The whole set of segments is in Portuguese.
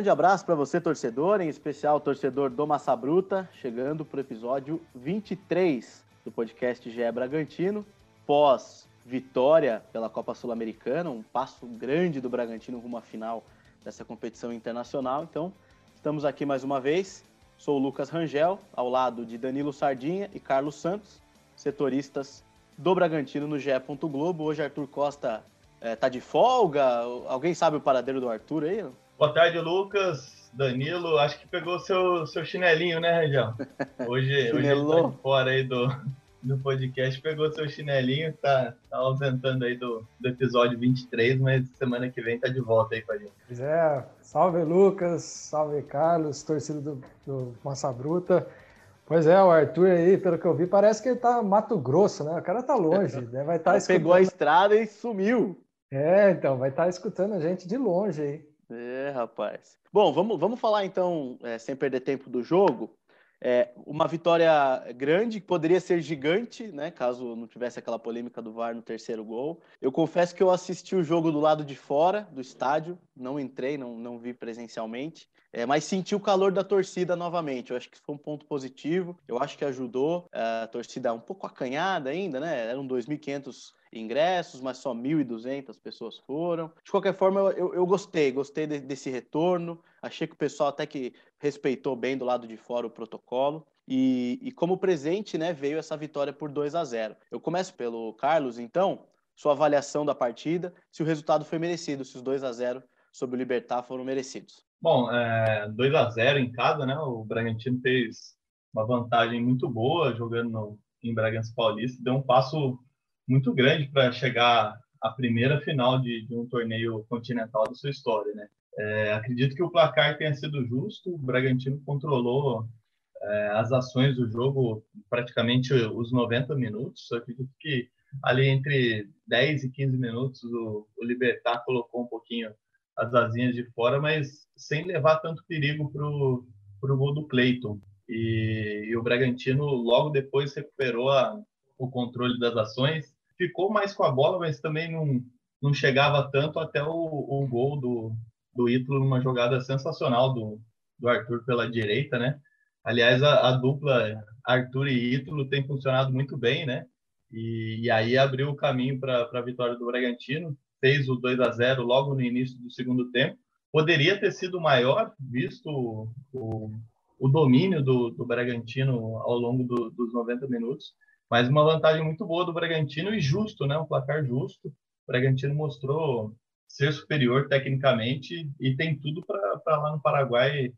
grande abraço para você, torcedor, em especial torcedor do Massa Bruta, chegando para o episódio 23 do podcast GE Bragantino, pós vitória pela Copa Sul-Americana, um passo grande do Bragantino rumo à final dessa competição internacional. Então, estamos aqui mais uma vez. Sou o Lucas Rangel, ao lado de Danilo Sardinha e Carlos Santos, setoristas do Bragantino no GE. Globo. Hoje Arthur Costa está eh, de folga. Alguém sabe o paradeiro do Arthur aí? Boa tarde, Lucas. Danilo, acho que pegou seu, seu chinelinho, né, Rangel? Hoje, hoje ele tá fora aí do, do podcast, pegou seu chinelinho, tá, tá ausentando aí do, do episódio 23, mas semana que vem tá de volta aí com a gente. Pois é, salve Lucas, salve Carlos, torcida do, do Massa Bruta. Pois é, o Arthur aí, pelo que eu vi, parece que ele tá Mato Grosso, né? O cara tá longe, né? vai estar tá escutando... Pegou a estrada e sumiu. É, então, vai estar tá escutando a gente de longe aí. É, rapaz. Bom, vamos, vamos falar então, é, sem perder tempo do jogo. É, uma vitória grande, que poderia ser gigante, né? Caso não tivesse aquela polêmica do VAR no terceiro gol. Eu confesso que eu assisti o jogo do lado de fora do estádio, não entrei, não, não vi presencialmente. É, mas senti o calor da torcida novamente. Eu acho que foi um ponto positivo. Eu acho que ajudou é, a torcida um pouco acanhada ainda, né? Eram 2.500 ingressos, mas só 1.200 pessoas foram. De qualquer forma, eu, eu gostei, gostei de, desse retorno. Achei que o pessoal até que respeitou bem do lado de fora o protocolo. E, e como presente, né, veio essa vitória por 2 a 0. Eu começo pelo Carlos, então, sua avaliação da partida, se o resultado foi merecido, se os 2 a 0 sobre o Libertar foram merecidos. Bom, é, 2 a 0 em casa, né? O Bragantino fez uma vantagem muito boa jogando no, em Bragança Paulista, deu um passo muito grande para chegar à primeira final de, de, um torneio continental da sua história, né? É, acredito que o placar tenha sido justo, o Bragantino controlou é, as ações do jogo praticamente os 90 minutos, eu acredito que ali entre 10 e 15 minutos o, o Libertar colocou um pouquinho as asinhas de fora, mas sem levar tanto perigo para o gol do Cleiton. E, e, o Bragantino logo depois recuperou a, o controle das ações ficou mais com a bola, mas também não, não chegava tanto até o, o gol do, do Ítalo numa jogada sensacional do, do Arthur pela direita, né? Aliás, a, a dupla Arthur e Ítalo tem funcionado muito bem, né? E, e aí abriu o caminho para a vitória do Bragantino, fez o 2 a 0 logo no início do segundo tempo. Poderia ter sido maior, visto o, o, domínio do, do Bragantino ao longo do, dos 90 minutos, mas uma vantagem muito boa do Bragantino e justo, né? Um placar justo. O Bragantino mostrou ser superior tecnicamente e tem tudo para lá no Paraguai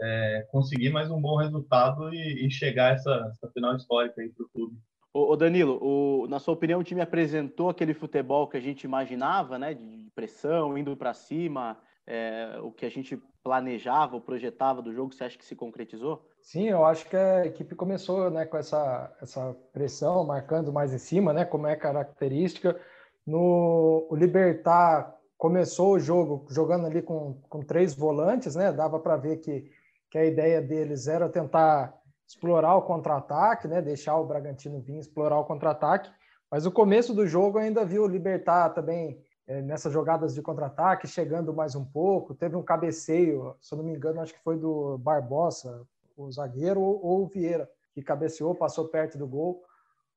é, conseguir mais um bom resultado e, e chegar a essa, essa, final histórica aí para o clube. Ô, Danilo, o, na sua opinião, o time apresentou aquele futebol que a gente imaginava, né? De pressão, indo para cima, é, o que a gente planejava ou projetava do jogo, você acha que se concretizou? Sim, eu acho que a equipe começou né, com essa, essa pressão, marcando mais em cima, né, como é característica. No, o Libertar começou o jogo jogando ali com, com três volantes, né, dava para ver que, que a ideia deles era tentar explorar o contra-ataque, né, deixar o Bragantino vir explorar o contra-ataque, mas o começo do jogo ainda viu Libertar também é, nessas jogadas de contra-ataque, chegando mais um pouco. Teve um cabeceio, se eu não me engano, acho que foi do Barbosa, o zagueiro, ou, ou o Vieira, que cabeceou, passou perto do gol.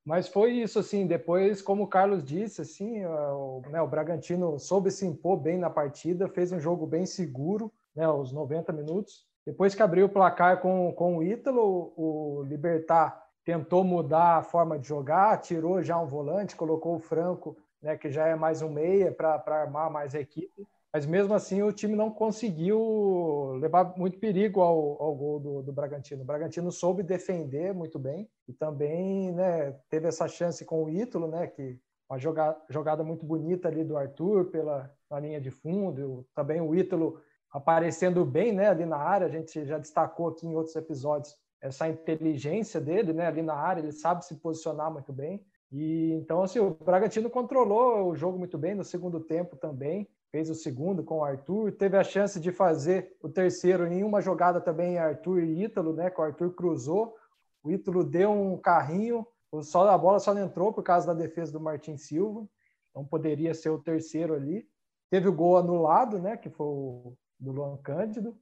Mas foi isso, assim. Depois, como o Carlos disse, assim, o, né, o Bragantino soube se impor bem na partida, fez um jogo bem seguro, né, os 90 minutos. Depois que abriu o placar com, com o Ítalo, o Libertar tentou mudar a forma de jogar, tirou já um volante, colocou o Franco né, que já é mais um meia para armar mais a equipe. Mas mesmo assim o time não conseguiu levar muito perigo ao, ao gol do, do Bragantino. O Bragantino soube defender muito bem e também né, teve essa chance com o Ítalo, né, que uma jogada, jogada muito bonita ali do Arthur pela na linha de fundo. Também o Ítalo aparecendo bem né, ali na área. A gente já destacou aqui em outros episódios essa inteligência dele né, ali na área. Ele sabe se posicionar muito bem. E então assim, o Bragantino controlou o jogo muito bem no segundo tempo também. Fez o segundo com o Arthur, teve a chance de fazer o terceiro em uma jogada também Arthur e Ítalo, né? Que o Arthur cruzou, o Ítalo deu um carrinho Só a bola só não entrou por causa da defesa do Martin Silva, então poderia ser o terceiro ali. Teve o gol anulado, né, que foi o do Luan Cândido.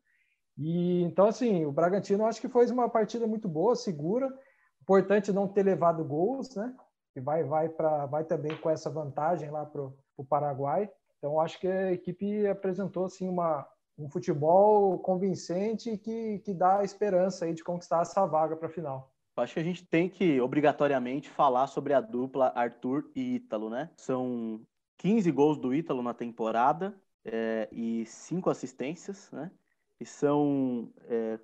E então assim, o Bragantino acho que foi uma partida muito boa, segura. Importante não ter levado gols, né? Que vai vai para vai também com essa vantagem lá para o Paraguai. Então acho que a equipe apresentou assim uma um futebol convincente que, que dá esperança aí de conquistar essa vaga para a final. Acho que a gente tem que obrigatoriamente falar sobre a dupla Arthur e Ítalo, né? São 15 gols do Ítalo na temporada é, e 5 assistências, né? E são,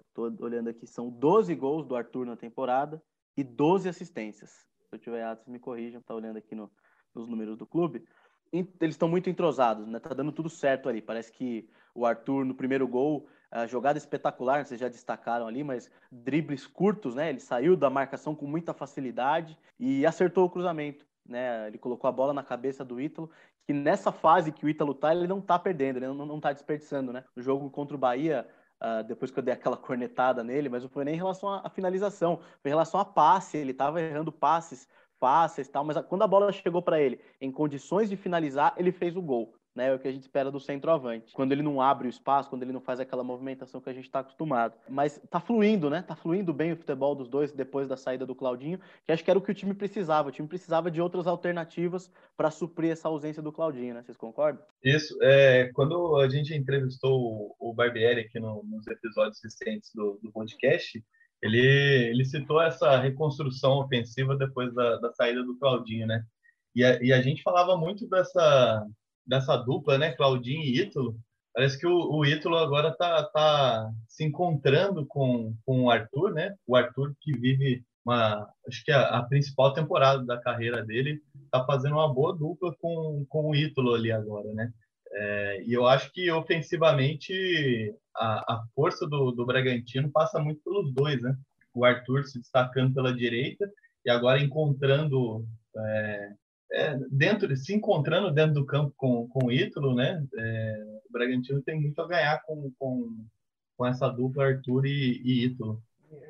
estou é, olhando aqui, são 12 gols do Arthur na temporada e 12 assistências. Se eu tiver errado, vocês me corrijam, tá olhando aqui no, nos números do clube. Eles estão muito entrosados, né? Tá dando tudo certo ali. Parece que o Arthur no primeiro gol, a jogada espetacular, vocês já destacaram ali, mas dribles curtos, né? Ele saiu da marcação com muita facilidade e acertou o cruzamento. Né, ele colocou a bola na cabeça do Ítalo, que nessa fase que o Ítalo tá, ele não tá perdendo, ele não, não tá desperdiçando, né? O jogo contra o Bahia, uh, depois que eu dei aquela cornetada nele, mas não foi nem em relação à, finalização, foi em relação a passe, ele tava errando passes fáceis tal, mas quando a bola chegou para ele em condições de finalizar, ele fez o gol né? É o que a gente espera do centroavante. Quando ele não abre o espaço, quando ele não faz aquela movimentação que a gente está acostumado. Mas tá fluindo, né? Tá fluindo bem o futebol dos dois depois da saída do Claudinho, que acho que era o que o time precisava. O time precisava de outras alternativas para suprir essa ausência do Claudinho, né? Vocês concordam? Isso. É, quando a gente entrevistou o Barbieri aqui no, nos episódios recentes do, do podcast, ele, ele citou essa reconstrução ofensiva depois da, da saída do Claudinho, né? E a, e a gente falava muito dessa, dessa dupla, né, Claudinho e Ítalo, parece que o, o Ítalo agora tá, tá se encontrando com, com o Arthur, né? O Arthur que vive uma, acho que a, a principal temporada da carreira dele, tá fazendo uma boa dupla com, com o Ítalo ali agora, né? É, e eu acho que ofensivamente a, a força do, do Bragantino passa muito pelos dois, né? O Arthur se destacando pela direita e agora encontrando é, é, dentro, se encontrando dentro do campo com, com o Ítalo, né? É, o Bragantino tem muito a ganhar com, com, com essa dupla Arthur e, e Ítalo.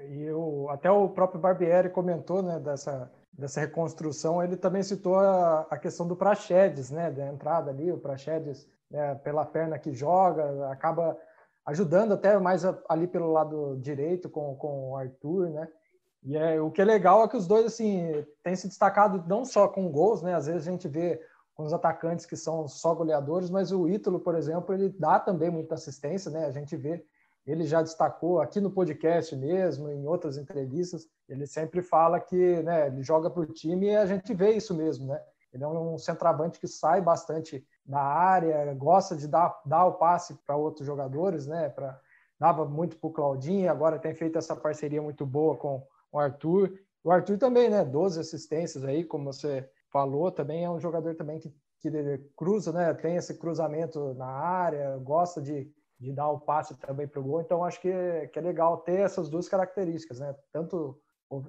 E o, até o próprio Barbieri comentou, né, dessa, dessa reconstrução, ele também citou a, a questão do Praxedes, né, da entrada ali, o Praxedes, né, pela perna que joga, acaba ajudando até mais ali pelo lado direito com, com o Arthur, né, e é, o que é legal é que os dois assim têm se destacado não só com gols, né? Às vezes a gente vê com os atacantes que são só goleadores, mas o Ítalo, por exemplo, ele dá também muita assistência, né? A gente vê, ele já destacou aqui no podcast mesmo, em outras entrevistas, ele sempre fala que, né, ele joga para o time e a gente vê isso mesmo, né? Ele é um centroavante que sai bastante da área, gosta de dar, dar o passe para outros jogadores, né? Para dava muito para o Claudinho, agora tem feito essa parceria muito boa com o Arthur. O Arthur também, né? 12 assistências aí, como você falou, também é um jogador também que, que cruza, né? Tem esse cruzamento na área, gosta de, de dar o passe também para o gol. Então, acho que, que é legal ter essas duas características, né? Tanto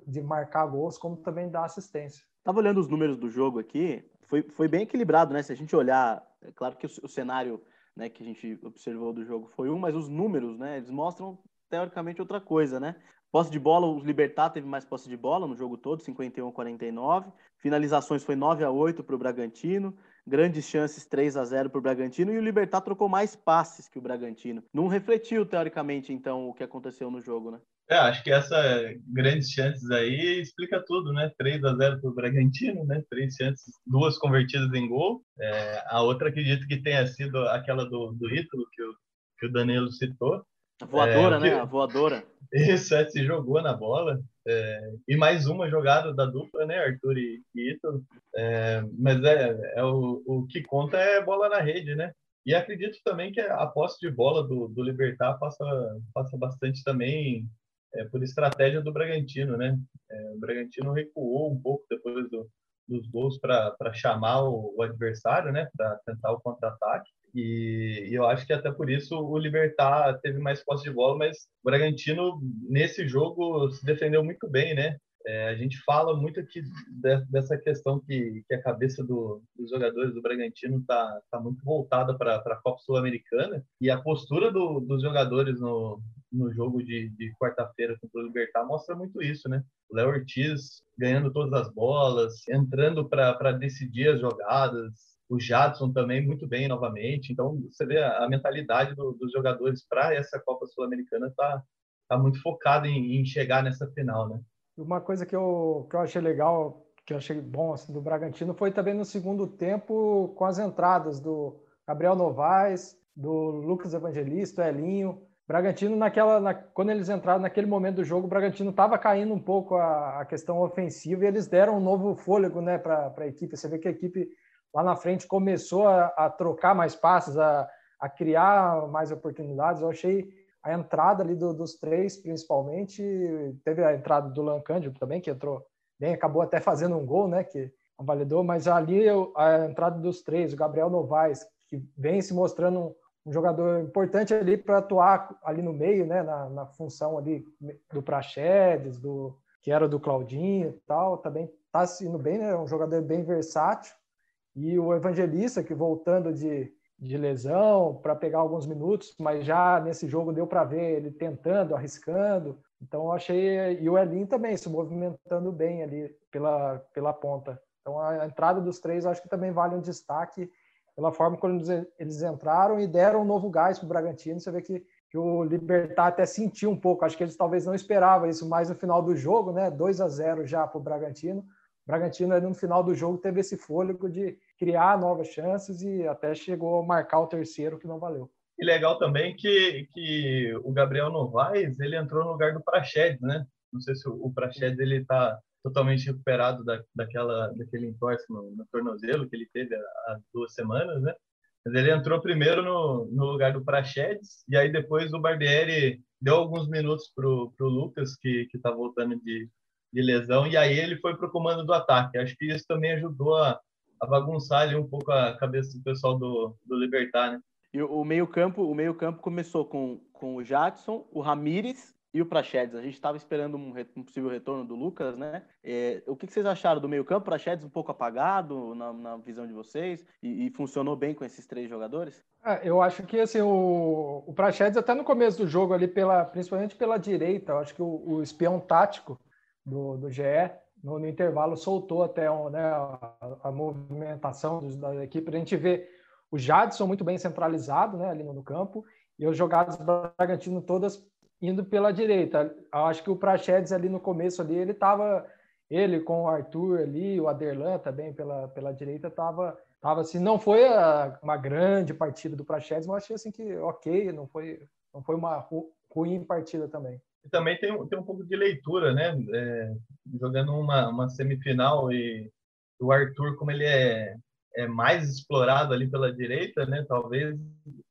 de marcar gols, como também dar assistência. Estava olhando os números do jogo aqui, foi, foi bem equilibrado, né? Se a gente olhar, é claro que o, o cenário né, que a gente observou do jogo foi um, mas os números, né, eles mostram teoricamente outra coisa, né? Posse de bola, os Libertar teve mais posse de bola no jogo todo, 51 a 49. Finalizações foi 9 a 8 para o Bragantino. Grandes chances 3 a 0 para o Bragantino. E o Libertar trocou mais passes que o Bragantino. Não refletiu, teoricamente, então, o que aconteceu no jogo, né? É, acho que essa grandes chances aí explica tudo, né? 3 a 0 para o Bragantino, né? Três chances, duas convertidas em gol. É, a outra acredito que tenha sido aquela do, do Ítalo, que o, que o Danilo citou. A voadora, é, que... né? A voadora. Isso, é, se jogou na bola. É, e mais uma jogada da dupla, né, Arthur e, Ito. É, mas é, é o, o que conta é bola na rede, né? E acredito também que a posse de bola do, do Libertar passa, passa bastante também é, por estratégia do Bragantino, né? É, o Bragantino recuou um pouco depois do, dos gols para chamar o, o, adversário, né? Para tentar o contra-ataque. E, e, eu acho que até por isso o Libertar teve mais posse de bola, mas o Bragantino nesse jogo se defendeu muito bem, né? É, a gente fala muito aqui de, dessa questão que, que a cabeça do, dos jogadores do Bragantino está tá muito voltada para a Copa Sul-Americana e a postura do, dos jogadores no, no jogo de, de quarta-feira contra o Libertar mostra muito isso, né? O Léo Ortiz ganhando todas as bolas, entrando para decidir as jogadas, o Jadson também muito bem novamente. Então, você vê a, mentalidade do, dos jogadores para essa Copa Sul-Americana tá, tá muito focada em, em, chegar nessa final, né? Uma coisa que eu, que eu achei legal, que eu achei bom assim, do Bragantino, foi também no segundo tempo com as entradas do Gabriel Novaes, do Lucas Evangelista, Elinho. Bragantino, naquela, na, quando eles entraram naquele momento do jogo, o Bragantino estava caindo um pouco a, a, questão ofensiva e eles deram um novo fôlego né, para a equipe. Você vê que a equipe lá na frente começou a, a trocar mais passes, a, a, criar mais oportunidades. Eu achei a entrada ali do, dos três, principalmente, teve a entrada do Lancândio também, que entrou bem, acabou até fazendo um gol, né, que validou, mas ali a entrada dos três, o Gabriel Novaes, que vem se mostrando um, um jogador importante ali para atuar ali no meio, né, na, na função ali do Praxedes, do que era do Claudinho e tal, também está indo bem, né, um jogador bem versátil. E o Evangelista, que voltando de, de lesão para pegar alguns minutos, mas já nesse jogo deu para ver ele tentando, arriscando. Então eu achei e o Elin também se movimentando bem ali pela pela ponta. Então a entrada dos três acho que também vale um destaque pela forma como eles entraram e deram um novo gás para o Bragantino. Você vê que, que o Libertar até sentiu um pouco. Acho que eles talvez não esperavam isso mais no final do jogo, né? 2 a 0 já para o Bragantino. O Bragantino, no final do jogo, teve esse fôlego de criar novas chances e até chegou a marcar o terceiro, que não valeu. E legal também que, que o Gabriel Novaes ele entrou no lugar do Praxedes, né? Não sei se o, Praxedes ele está totalmente recuperado da, daquela, daquele entorse no, no, tornozelo que ele teve há duas semanas, né? Mas ele entrou primeiro no, no lugar do Praxedes e aí depois o Barbieri deu alguns minutos pro, pro Lucas que que tá voltando de, de lesão e aí ele foi pro comando do ataque. Acho que isso também ajudou a, a bagunçar ali um pouco a cabeça do pessoal do, do Libertar, né? E o meio campo, o meio campo começou com, com o Jackson, o Ramires e o Praxedes. A gente estava esperando um, um, possível retorno do Lucas, né? É, o que, que, vocês acharam do meio-campo? Praxedes um pouco apagado na, na visão de vocês e, e, funcionou bem com esses três jogadores? É, eu acho que assim, o, o Praxedes, até no começo do jogo, ali, pela, principalmente pela direita, eu acho que o, o espião tático do, do GE. No, no intervalo soltou até né, a, a, movimentação dos, da equipe. A gente vê o Jadson muito bem centralizado né, ali no, no campo e os jogadas do Bragantino todas indo pela direita. Eu acho que o Praxedes ali no começo ali, ele estava ele com o Arthur ali, o Aderlan também pela, pela direita estava tava assim, não foi a, uma grande partida do Praxedes, mas achei assim que OK, não foi não foi uma ru, ruim partida também. E também tem, tem um pouco de leitura, né? É, jogando uma, uma semifinal e o Arthur, como ele é é mais explorado ali pela direita, né? Talvez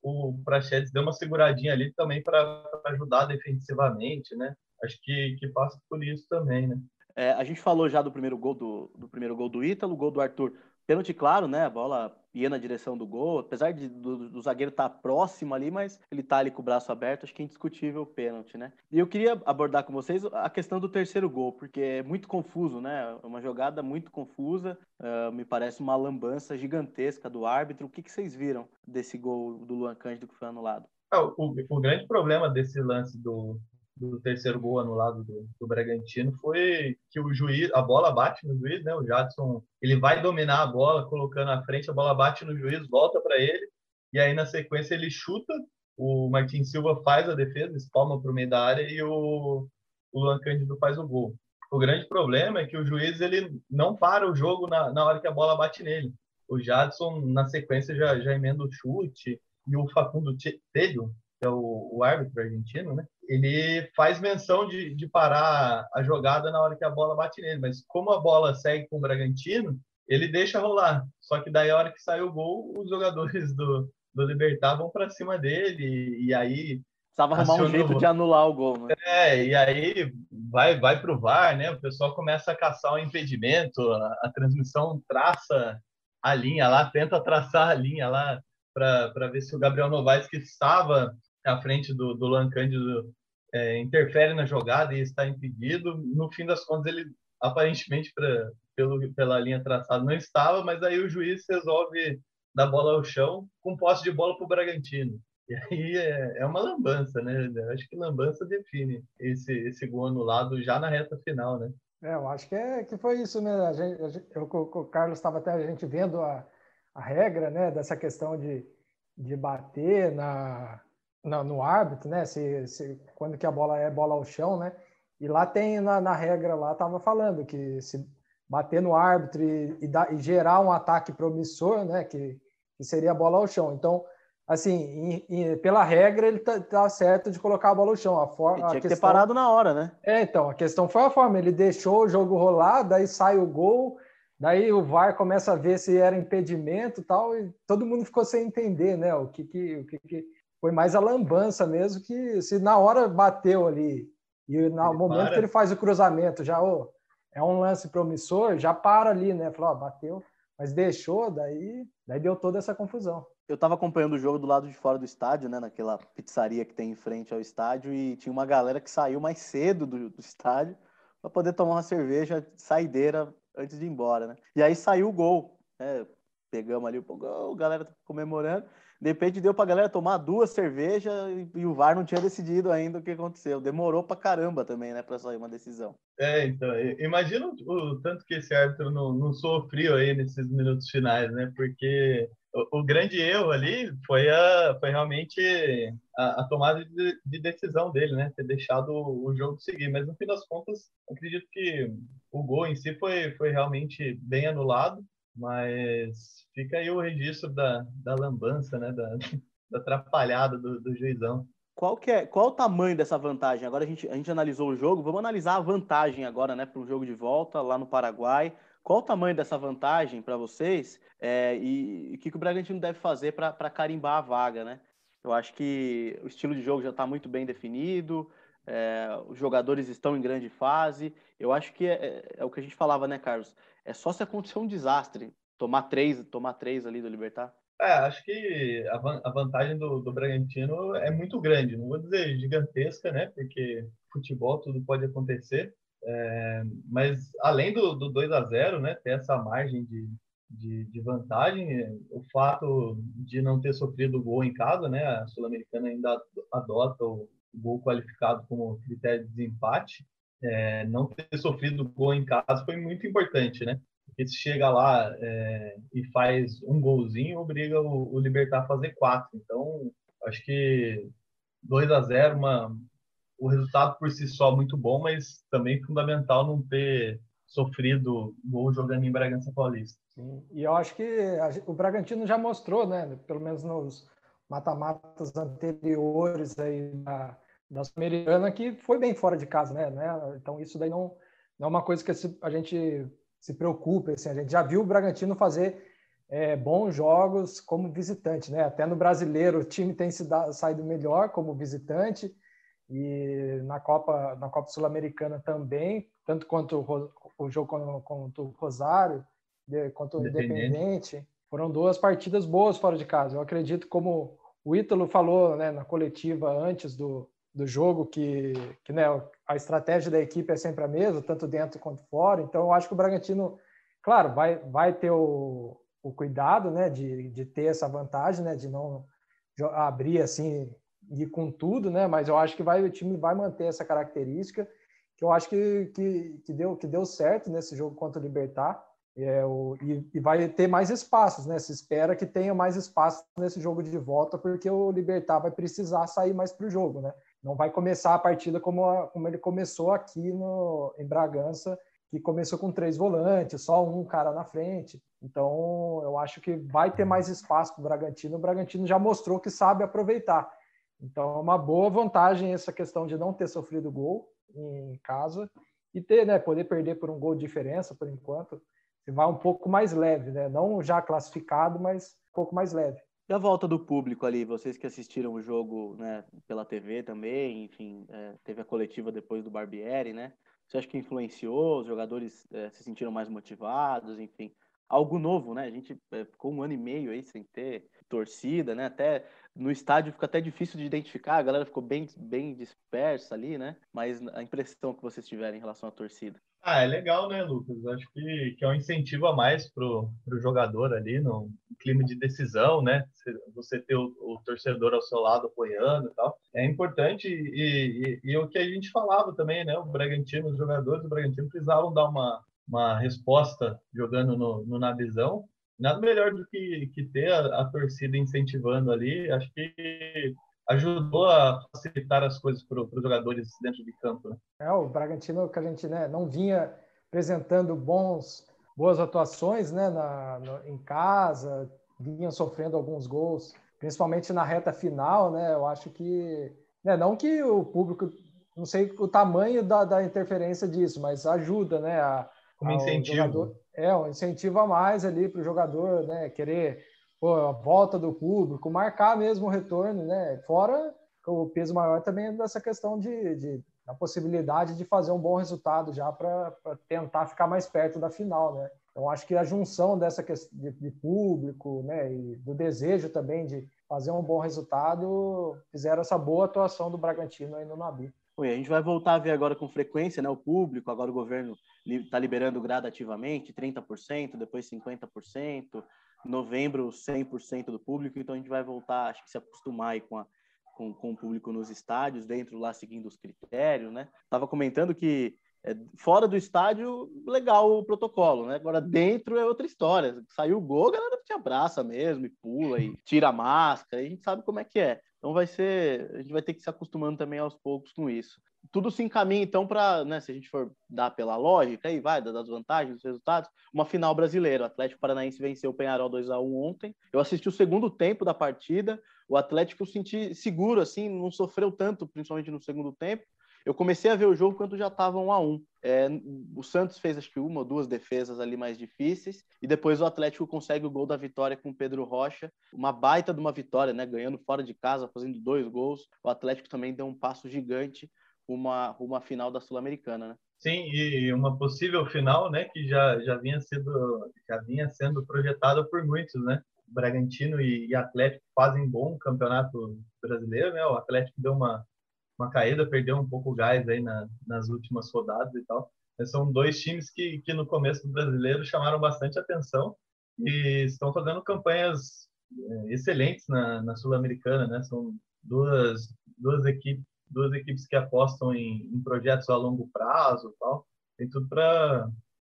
o Prachedes dê uma seguradinha ali também para ajudar defensivamente, né? Acho que, que passa por isso também, né? É, a gente falou já do primeiro gol do, do primeiro gol do Ítalo, gol do Arthur. Pênalti claro, né? A bola ia na direção do gol, apesar de, do, do, zagueiro estar tá próximo ali, mas ele tá ali com o braço aberto, acho que é indiscutível o pênalti, né? E eu queria abordar com vocês a questão do terceiro gol, porque é muito confuso, né? É uma jogada muito confusa, uh, me parece uma lambança gigantesca do árbitro. O que, que vocês viram desse gol do Luan Cândido que foi anulado? Ah, o, o, grande problema desse lance do, do terceiro gol anulado do, do, Bragantino foi que o juiz, a bola bate no juiz, né? O Jadson, ele vai dominar a bola, colocando à frente, a bola bate no juiz, volta para ele, e aí na sequência ele chuta, o Martin Silva faz a defesa, espalma para o meio da área e o, o Luan Cândido faz o gol. O grande problema é que o juiz ele não para o jogo na, na hora que a bola bate nele. O Jadson, na sequência, já, já emenda o chute, e o Facundo Telho, que é o, o árbitro argentino, né? ele faz menção de, de parar a jogada na hora que a bola bate nele, mas como a bola segue com o Bragantino, ele deixa rolar. Só que daí a hora que sai o gol, os jogadores do, do Libertar vão para cima dele e, aí Precisava arrumar um jeito de anular o gol, né? É, e aí vai, vai pro VAR, né? O pessoal começa a caçar o impedimento, a, a transmissão traça a linha lá, tenta traçar a linha lá para ver se o Gabriel Novaes, que estava à frente do, do Luan Cândido é, interfere na jogada e está impedido. No fim das contas, ele aparentemente pra, pelo, pela linha traçada não estava, mas aí o juiz resolve dar bola ao chão com posse de bola para o Bragantino. E aí é, é uma lambança, né? Eu acho que lambança define esse, esse gol anulado já na reta final, né? É, eu acho que, é, que foi isso, né? A gente, a gente, eu, o Carlos estava até a gente vendo a, a regra, né? Dessa questão de, de bater na, na, no árbitro, né? Se, se, quando que a bola é bola ao chão, né? E lá tem, na, na regra, lá estava falando que se bater no árbitro e, e, dar, e gerar um ataque promissor, né? Que, que seria a bola ao chão. Então, assim, em, em, pela regra, ele tá, tá, certo de colocar a bola no chão. A forma, tinha a que questão... ter parado na hora, né? É, então, a questão foi a forma. Ele deixou o jogo rolar, daí sai o gol, daí o VAR começa a ver se era impedimento e tal, e todo mundo ficou sem entender, né? O que, que, o que, que... foi mais a lambança mesmo, que se na hora bateu ali, e no ele momento para. que ele faz o cruzamento, já oh, é um lance promissor, já para ali, né? Falou, oh, bateu, mas deixou, daí, daí deu toda essa confusão eu estava acompanhando o jogo do lado de fora do estádio, né, naquela pizzaria que tem em frente ao estádio, e tinha uma galera que saiu mais cedo do, do estádio para poder tomar uma cerveja saideira antes de ir embora, né? E aí saiu o gol, né? Pegamos ali o gol, a galera comemorando. De repente deu pra galera tomar duas cervejas e, o VAR não tinha decidido ainda o que aconteceu. Demorou pra caramba também, né, pra sair uma decisão. É, então, imagina o, o tanto que esse árbitro não, não sofreu aí nesses minutos finais, né? Porque o, grande erro ali foi, a, foi realmente a, a tomada de, de, decisão dele, né? Ter deixado o, o, jogo seguir. Mas no fim das contas, acredito que o gol em si foi, foi realmente bem anulado. Mas fica aí o registro da, da lambança, né? Da, da atrapalhada do, do juizão. Qual, que é, qual o tamanho dessa vantagem? Agora a gente, a gente analisou o jogo, vamos analisar a vantagem agora, né, para o jogo de volta lá no Paraguai. Qual o tamanho dessa vantagem para vocês é, e o que, que o Bragantino deve fazer para carimbar a vaga, né? Eu acho que o estilo de jogo já está muito bem definido, é, os jogadores estão em grande fase. Eu acho que é, é, é, o que a gente falava, né, Carlos? É só se acontecer um desastre, tomar três, tomar três ali do Libertar. É, acho que a, a vantagem do, do Bragantino é muito grande. Não vou dizer gigantesca, né? Porque futebol tudo pode acontecer. É, mas além do, do 2 a 0 né, ter essa margem de, de, de, vantagem, o fato de não ter sofrido gol em casa, né, a Sul-Americana ainda adota o gol qualificado como critério de desempate, é, não ter sofrido gol em casa foi muito importante, né? Porque se chega lá é, e faz um golzinho, obriga o, o Libertar a fazer quatro. Então, acho que 2 a 0 uma, o resultado por si só muito bom, mas também fundamental não ter sofrido gol jogando em Bragança Paulista. Sim. E eu acho que a, o Bragantino já mostrou, né, pelo menos nos mata-matas anteriores aí da, da Sul-Americana, que foi bem fora de casa, né, né? Então isso daí não, não é uma coisa que a gente se preocupe, assim, a gente já viu o Bragantino fazer é, bons jogos como visitante, né? Até no brasileiro o time tem se da, saído melhor como visitante e na Copa na Copa Sul-Americana também, tanto quanto o, o jogo contra o Rosário, quanto o Independente, foram duas partidas boas fora de casa. Eu acredito, como o Ítalo falou né, na coletiva antes do, do jogo, que, que né, a estratégia da equipe é sempre a mesma, tanto dentro quanto fora. Então, eu acho que o Bragantino, claro, vai, vai ter o, o cuidado né, de, de ter essa vantagem, né, de não abrir assim ir com tudo, né? Mas eu acho que vai, o time vai manter essa característica, que eu acho que, que, que deu, que deu certo nesse jogo contra o Libertar. É, o, e, e, vai ter mais espaços, né? Se espera que tenha mais espaço nesse jogo de volta, porque o Libertar vai precisar sair mais para o jogo, né? Não vai começar a partida como, a, como ele começou aqui no, em Bragança, que começou com três volantes, só um cara na frente. Então, eu acho que vai ter mais espaço para o Bragantino. O Bragantino já mostrou que sabe aproveitar. Então, é uma boa vantagem essa questão de não ter sofrido gol em casa e ter, né, poder perder por um gol de diferença por enquanto. Você vai um pouco mais leve, né? Não já classificado, mas um pouco mais leve. E a volta do público ali, vocês que assistiram o jogo né, pela TV também, enfim, é, teve a coletiva depois do Barbieri, né? Você acha que influenciou? Os jogadores é, se sentiram mais motivados, enfim, algo novo, né? A gente é, ficou um ano e meio aí sem ter torcida, né? Até no estádio fica até difícil de identificar, a galera ficou bem, bem dispersa ali, né? Mas a impressão que vocês tiveram em relação à torcida. Ah, é legal, né, Lucas? Acho que, que é um incentivo a mais para o jogador ali, no clima de decisão, né? Você ter o, o, torcedor ao seu lado apoiando e tal. É importante e, e, e, o que a gente falava também, né? O Bragantino, os jogadores do Bragantino precisavam dar uma, uma resposta jogando no, no Nabizão. Nada melhor do que, que ter a, a torcida incentivando ali. Acho que ajudou a facilitar as coisas para os jogadores dentro de campo. Né? É, o Bragantino que a gente né, não vinha apresentando bons, boas atuações né, na, no, em casa, vinha sofrendo alguns gols, principalmente na reta final, né? Eu acho que, né, não que o público, não sei o tamanho da, da interferência disso, mas ajuda, né? A, Como incentivo. Jogador, é, um incentivo a mais ali para o jogador, né? Querer pô, a volta do público, marcar mesmo o retorno, né? Fora o peso maior também é dessa questão de, de da possibilidade de fazer um bom resultado já para tentar ficar mais perto da final, né? Então acho que a junção dessa questão de, de, público, né, e do desejo também de fazer um bom resultado fizeram essa boa atuação do Bragantino aí no Nabi. Oi, a gente vai voltar a ver agora com frequência, né? O público, agora o governo está liberando gradativamente, 30%, depois 50%, novembro 100% do público, então a gente vai voltar, acho que se acostumar aí com, a, com, com o público nos estádios, dentro lá seguindo os critérios, né? Tava comentando que é, fora do estádio, legal o protocolo, né? Agora dentro é outra história. Saiu o gol, a galera te abraça mesmo e pula e tira a máscara, e a gente sabe como é que é. Então vai ser, a gente vai ter que se acostumando também aos poucos com isso. Tudo se encaminha então para, né, se a gente for dar pela lógica aí vai das vantagens, dos resultados, uma final brasileira. O Atlético Paranaense venceu o Penharol 2 a 1 ontem. Eu assisti o segundo tempo da partida. O Atlético senti seguro assim, não sofreu tanto, principalmente no segundo tempo. Eu comecei a ver o jogo quando já estava um a um. É, o Santos fez acho que uma ou duas defesas ali mais difíceis e depois o Atlético consegue o gol da vitória com o Pedro Rocha, uma baita de uma vitória, né? Ganhando fora de casa, fazendo dois gols. O Atlético também deu um passo gigante uma uma final da Sul-Americana, né? Sim, e uma possível final, né, que já já vinha sendo já vinha sendo projetada por muitos, né? Bragantino e, e Atlético fazem bom campeonato brasileiro, né? O Atlético deu uma uma caída, perdeu um pouco o gás aí na, nas últimas rodadas e tal. Mas são dois times que, que no começo do brasileiro chamaram bastante atenção e estão fazendo campanhas é, excelentes na, na Sul-Americana, né? São duas, duas, equipes, duas equipes que apostam em, em projetos a longo prazo tal. Tem tudo para,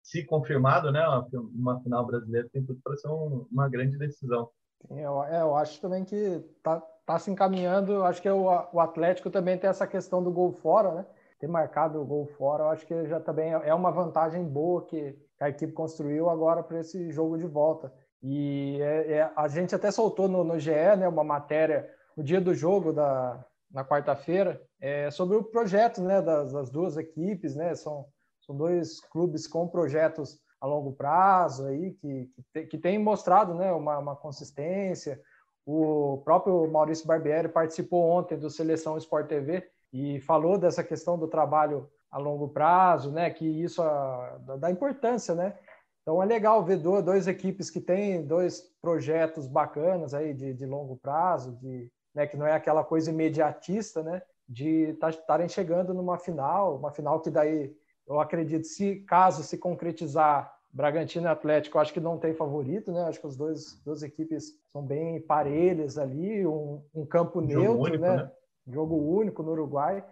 se confirmado, né? Uma, uma final brasileira tem tudo para ser um, uma grande decisão. Eu, é, eu acho também que tá, tá se encaminhando. Acho que o, o Atlético também tem essa questão do gol fora, né? Ter marcado o gol fora, eu acho que já também é uma vantagem boa que a equipe construiu agora para esse jogo de volta. E é, é, a gente até soltou no, no GE né, uma matéria no dia do jogo, da, na quarta-feira, é, sobre o projeto né, das, das, duas equipes. Né, são, são dois clubes com projetos a longo prazo aí, que, que, que tem mostrado né, uma, uma consistência, o próprio Maurício Barbieri participou ontem do Seleção Sport TV e falou dessa questão do trabalho a longo prazo, né? Que isso a, importância, né? Então é legal ver dois, dois equipes que têm dois projetos bacanas aí de, de longo prazo, de, né, que não é aquela coisa imediatista, né? De estarem chegando numa final, uma final que daí eu acredito se caso se concretizar Bragantino e Atlético, acho que não tem favorito, né? Acho que as duas, duas equipes são bem parelhas ali, um, um campo jogo neutro, único, né? né? Jogo único no Uruguai.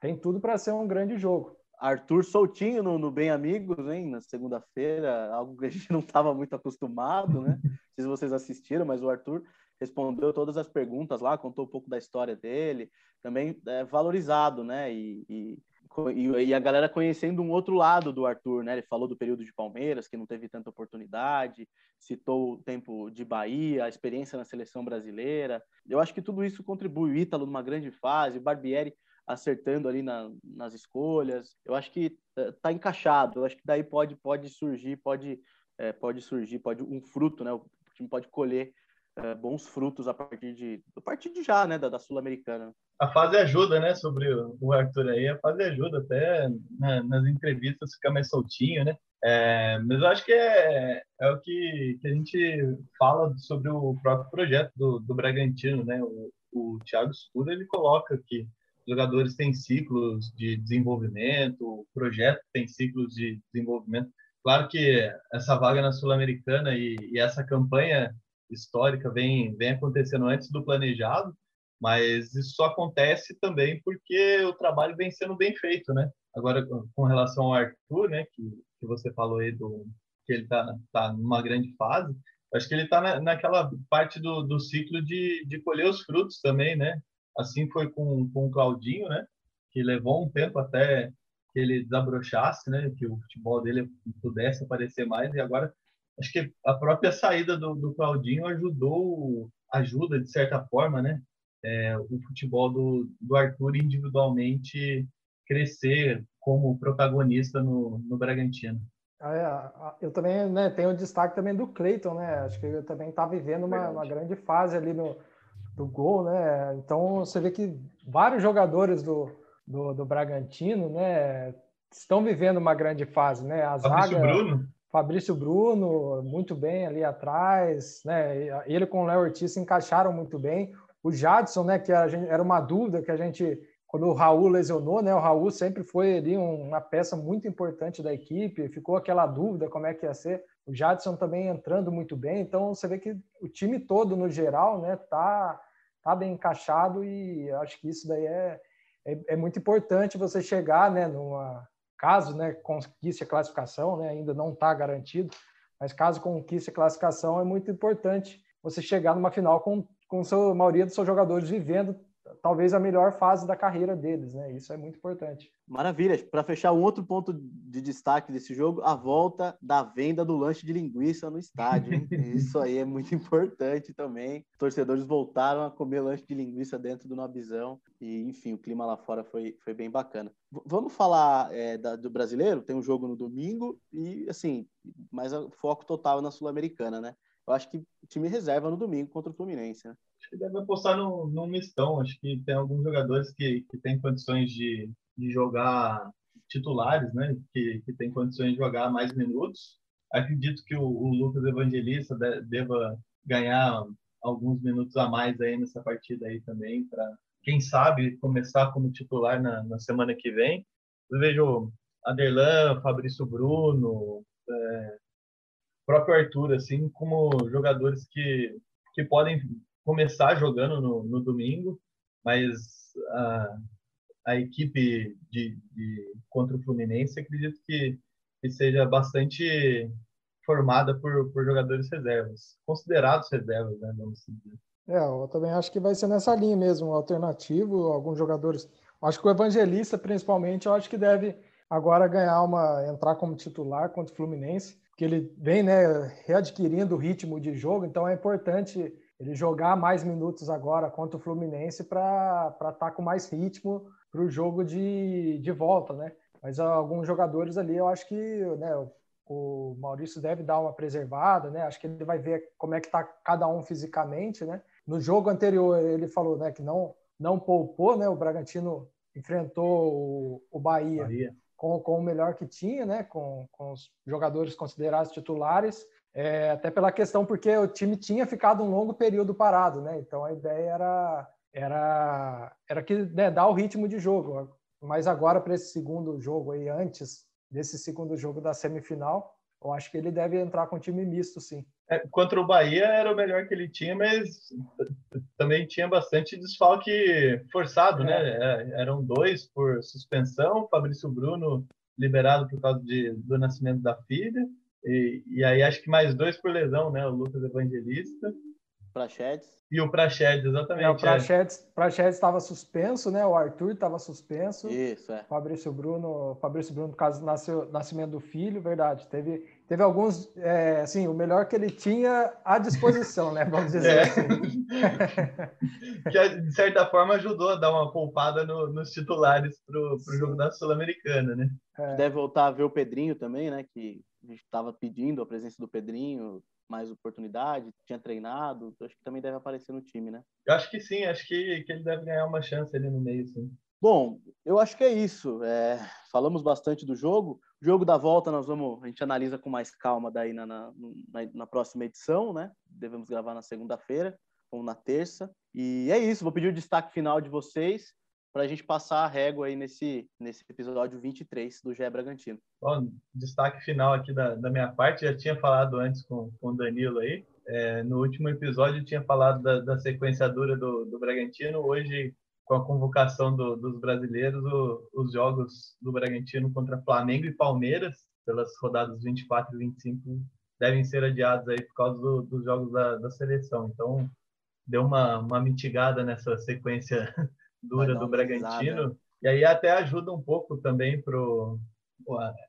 Tem tudo para ser um grande jogo. Arthur soltinho no, no Bem Amigos, hein? Na segunda-feira, algo que a gente não estava muito acostumado, né? Não sei se vocês assistiram, mas o Arthur respondeu todas as perguntas lá, contou um pouco da história dele, também é valorizado, né? E, e e, a galera conhecendo um outro lado do Arthur, né? Ele falou do período de Palmeiras, que não teve tanta oportunidade, citou o tempo de Bahia, a experiência na seleção brasileira. Eu acho que tudo isso contribui. O Ítalo numa grande fase, o Barbieri acertando ali na, nas escolhas. Eu acho que eh, tá encaixado. Eu acho que daí pode pode surgir, pode é, pode surgir, pode um fruto, né? O time pode colher é, bons frutos a partir de a partir de já, né? Da, da sul-americana a fase ajuda, né, sobre o Arthur aí, a fase ajuda até né, nas entrevistas ficar mais soltinho, né? É, mas eu acho que é, é o que, que a gente fala sobre o próprio projeto do, do Bragantino, né? O, o Thiago Scura, ele coloca que jogadores têm ciclos de desenvolvimento, o projeto tem ciclos de desenvolvimento. Claro que essa vaga na Sul-Americana e, e, essa campanha histórica vem, vem acontecendo antes do planejado, mas isso só acontece também porque o trabalho vem sendo bem feito, né? Agora, com relação ao Arthur, né, que, que você falou aí do que ele está tá numa grande fase, acho que ele está na, naquela parte do, do ciclo de, de colher os frutos também, né? Assim foi com, com o Claudinho, né? Que levou um tempo até que ele desabrochasse, né? Que o futebol dele pudesse aparecer mais e agora acho que a própria saída do, do Claudinho ajudou, ajuda de certa forma, né? É, o futebol do, do Arthur individualmente crescer como protagonista no, no Bragantino. É, eu também né, tenho o destaque também do Cleiton, né? Acho que ele também está vivendo uma, uma, grande fase ali no do gol, né? Então você vê que vários jogadores do, do, do Bragantino, né, estão vivendo uma grande fase, né? A Fabrício zaga, Bruno. Fabrício Bruno, muito bem ali atrás, né? Ele com o Léo Ortiz se encaixaram muito bem. O Jadson, né, que gente, era uma dúvida que a gente quando o Raul lesionou, né? O Raul sempre foi ali uma peça muito importante da equipe, ficou aquela dúvida como é que ia ser. O Jadson também entrando muito bem, então você vê que o time todo no geral, né, tá tá bem encaixado e acho que isso daí é, é, é muito importante você chegar, né, numa caso, né, conquiste a classificação, né, ainda não está garantido, mas caso conquiste a classificação é muito importante você chegar numa final com com a maioria dos seus jogadores vivendo talvez a melhor fase da carreira deles, né? Isso é muito importante. Maravilha. Para fechar, um outro ponto de destaque desse jogo, a volta da venda do lanche de linguiça no estádio. Hein? Isso aí é muito importante também. Torcedores voltaram a comer lanche de linguiça dentro do Nobizão. E, enfim, o clima lá fora foi, foi bem bacana. V vamos falar é, da, do brasileiro? Tem um jogo no domingo e, assim, mais foco total na Sul-Americana, né? Eu acho que o time reserva no domingo contra o Fluminense, né? Acho que deve apostar num, num mistão. Acho que tem alguns jogadores que, que têm condições de, de jogar titulares, né? Que, que têm condições de jogar mais minutos. Acredito que o, o Lucas Evangelista deva ganhar alguns minutos a mais aí nessa partida aí também para quem sabe começar como titular na, na semana que vem. Eu vejo Aderlan, Fabrício Bruno, é, próprio Arthur, assim, como jogadores que, que podem começar jogando no, no domingo, mas a, a equipe de, de, contra o Fluminense acredito que, que seja bastante formada por, por jogadores reservas, considerados reservas, né, vamos dizer. É, eu também acho que vai ser nessa linha mesmo, alternativo, alguns jogadores. Acho que o Evangelista, principalmente, eu acho que deve agora ganhar uma entrar como titular contra o Fluminense, porque ele vem, né, readquirindo o ritmo de jogo, então é importante ele jogar mais minutos agora contra o Fluminense para estar tá com mais ritmo para o jogo de, de volta, né? Mas alguns jogadores ali, eu acho que né, o Maurício deve dar uma preservada, né? Acho que ele vai ver como é que está cada um fisicamente, né? No jogo anterior ele falou, né, que não não poupou, né? O Bragantino enfrentou o, o Bahia, Bahia. Com, com o melhor que tinha, né? Com, com os jogadores considerados titulares é, até pela questão porque o time tinha ficado um longo período parado, né? Então a ideia era era era que né, dar o ritmo de jogo. Mas agora para esse segundo jogo aí antes desse segundo jogo da semifinal, eu acho que ele deve entrar com time misto, sim. É, contra o Bahia era o melhor que ele tinha, mas também tinha bastante desfalque forçado, né? é. né? Eram dois por suspensão, Fabrício Bruno liberado por causa de, do nascimento da filha, e, e, aí acho que mais dois por lesão, né? O Lucas Evangelista. Prachedes. E o Prachedes, exatamente. É, o Prachedes estava suspenso, né? O Arthur estava suspenso. Isso, é. Fabrício Bruno, Fabrício Bruno, por causa do nasceu, nascimento do filho, verdade. Teve, teve alguns, é, assim, o melhor que ele tinha à disposição, né? Vamos dizer é. assim. que, de certa forma, ajudou a dar uma poupada no, nos titulares para o jogo da Sul-Americana, né? É. Deve voltar a ver o Pedrinho também, né? Que a gente estava pedindo a presença do Pedrinho, mais oportunidade, tinha treinado, acho que também deve aparecer no time, né? Eu acho que sim, acho que, que ele deve ganhar uma chance ali no meio, sim. Bom, eu acho que é isso. É, falamos bastante do jogo. O jogo da volta nós vamos, a gente analisa com mais calma daí na, na, na, na próxima edição, né? Devemos gravar na segunda-feira ou na terça. E é isso. Vou pedir o destaque final de vocês. Para a gente passar a régua aí nesse, nesse episódio 23 do GE Bragantino. Bom, destaque final aqui da, da minha parte, já tinha falado antes com, com o Danilo aí, é, no último episódio eu tinha falado da, da sequência dura do, do Bragantino, hoje com a convocação do, dos brasileiros, o, os jogos do Bragantino contra Flamengo e Palmeiras, pelas rodadas 24 e 25, devem ser adiados aí por causa do, dos jogos da, da seleção. Então, deu uma, uma mitigada nessa sequência dura do Bragantino. E aí até ajuda um pouco também pro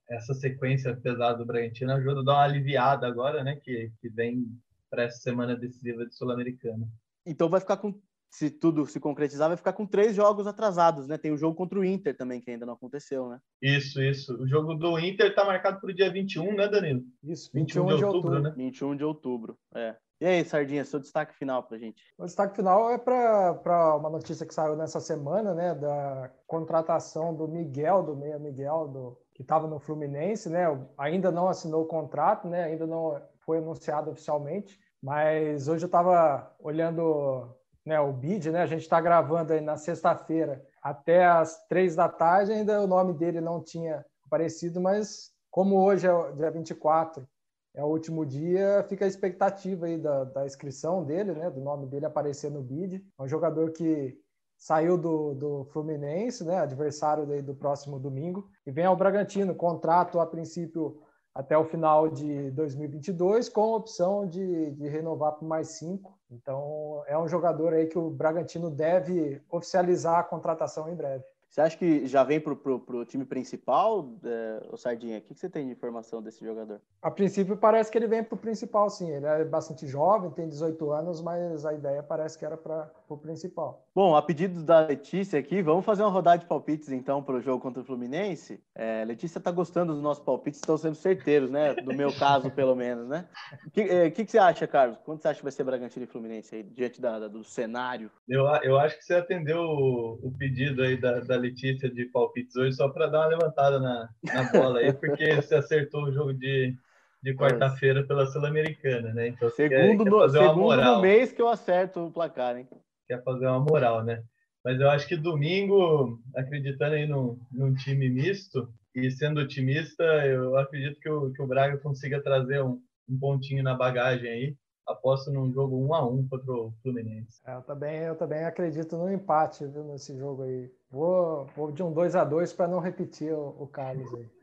essa sequência pesada do Bragantino ajuda a dar uma aliviada agora, né, que, que vem para essa semana decisiva de Sul-Americana. Então vai ficar com se tudo se concretizar, vai ficar com três jogos atrasados, né? Tem o jogo contra o Inter também, que ainda não aconteceu, né? Isso, isso. O jogo do Inter está marcado para o dia 21, né, Danilo? Isso, 21, 21 de, outubro, outubro, né? 21 de outubro, é. E aí, Sardinha, seu destaque final para gente? O destaque final é para uma notícia que saiu nessa semana, né, da contratação do Miguel, do Meia Miguel, do, que estava no Fluminense, né, ainda não assinou o contrato, né, ainda não foi anunciado oficialmente, mas hoje eu estava olhando né, o bid, né, a gente está gravando aí na sexta-feira até as três da tarde, ainda o nome dele não tinha aparecido, mas como hoje é dia 24, é o último dia, fica a expectativa aí da, da inscrição dele, né, do nome dele aparecer no bid. É um jogador que saiu do, do Fluminense, né, adversário do próximo domingo, e vem ao Bragantino, contrato a princípio até o final de 2022, com opção de, de renovar por mais cinco. Então, é um jogador aí que o Bragantino deve oficializar a contratação em breve. Você acha que já vem para o time principal, é, o Sardinha? O que, que, você tem de informação desse jogador? A princípio parece que ele vem para o principal, sim. Ele é bastante jovem, tem 18 anos, mas a ideia parece que era para o principal. Bom, a pedido da Letícia aqui, vamos fazer uma rodada de palpites então para o jogo contra o Fluminense. É, Letícia está gostando dos nossos palpites, estão sendo certeiros, né? Do meu caso, pelo menos, né? O que, é, que, que, você acha, Carlos? Quanto você acha que vai ser Bragantino e Fluminense aí, diante da, da, do cenário? Eu, eu acho que você atendeu o, o pedido aí da, da Letícia de palpites hoje só para dar uma levantada na, na bola aí, porque você acertou o jogo de, de quarta-feira pela Sul-Americana, né? Então, segundo, quer, no, quer segundo no mês que eu acerto o placar, hein? Quer fazer uma moral, né? Mas eu acho que domingo, acreditando aí num, num time misto e sendo otimista, eu acredito que o, que o Braga consiga trazer um, um pontinho na bagagem aí aposto num jogo 1 a 1 contra o Fluminense. É, eu também, eu também acredito no empate viu, nesse jogo aí. Vou, vou de um 2 a 2 para não repetir o, o Carlos aí.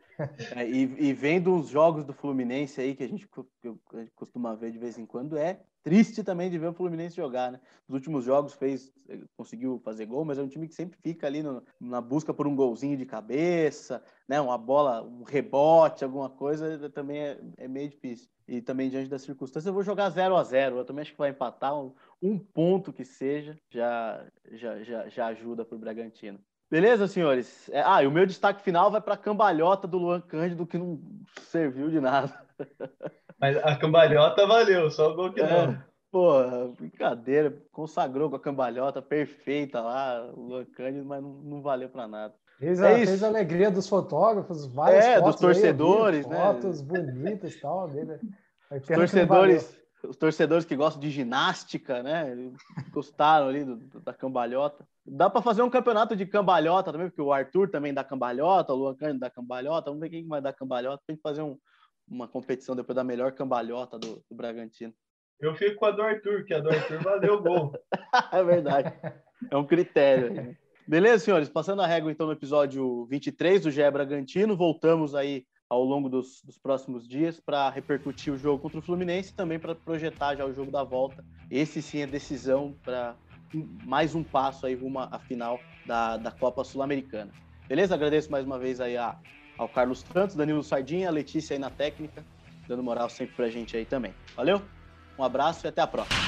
É, e, e vendo os jogos do Fluminense aí, que a gente, que a gente costuma ver de vez em quando, é triste também de ver o Fluminense jogar, né? Nos últimos jogos fez, conseguiu fazer gol, mas é um time que sempre fica ali no, na busca por um golzinho de cabeça, né? Uma bola, um rebote, alguma coisa, também é, é meio difícil. E também diante das circunstâncias, eu vou jogar 0 a 0 Eu também acho que vai empatar um, um ponto que seja, já, já, já, já ajuda para o Bragantino. Beleza, senhores? É, ah, e o meu destaque final vai para a cambalhota do Luan Cândido, que não serviu de nada. Mas a cambalhota valeu, só o gol que é, não. Pô, brincadeira, consagrou com a cambalhota perfeita lá, o Luan Cândido, mas não, não valeu para nada. Fez a, é fez a alegria dos fotógrafos, várias é, fotos dos torcedores, aí, né? Fotos bonitas e tal. Dele. Os torcedores, os torcedores que gostam de ginástica, né? Gostaram ali do, da cambalhota. Dá para fazer um campeonato de cambalhota também, porque o Arthur também dá cambalhota, o Luan Cândido dá cambalhota. Vamos ver quem vai dar cambalhota. Tem que fazer um, uma competição depois da melhor cambalhota do, do Bragantino. Eu fico com a do Arthur, que a do Arthur valeu o gol. é verdade. É um critério. Né? Beleza, senhores? Passando a régua, então, no episódio 23 do GE Bragantino, voltamos aí ao longo dos, dos próximos dias para repercutir o jogo contra o Fluminense e também para projetar já o jogo da volta. Esse sim é decisão para mais um passo aí rumo à final da, da Copa Sul-Americana. Beleza? Agradeço mais uma vez aí a, ao Carlos Santos, Danilo Sardinha, a Letícia aí na técnica, dando moral sempre para a gente aí também. Valeu? Um abraço e até a próxima.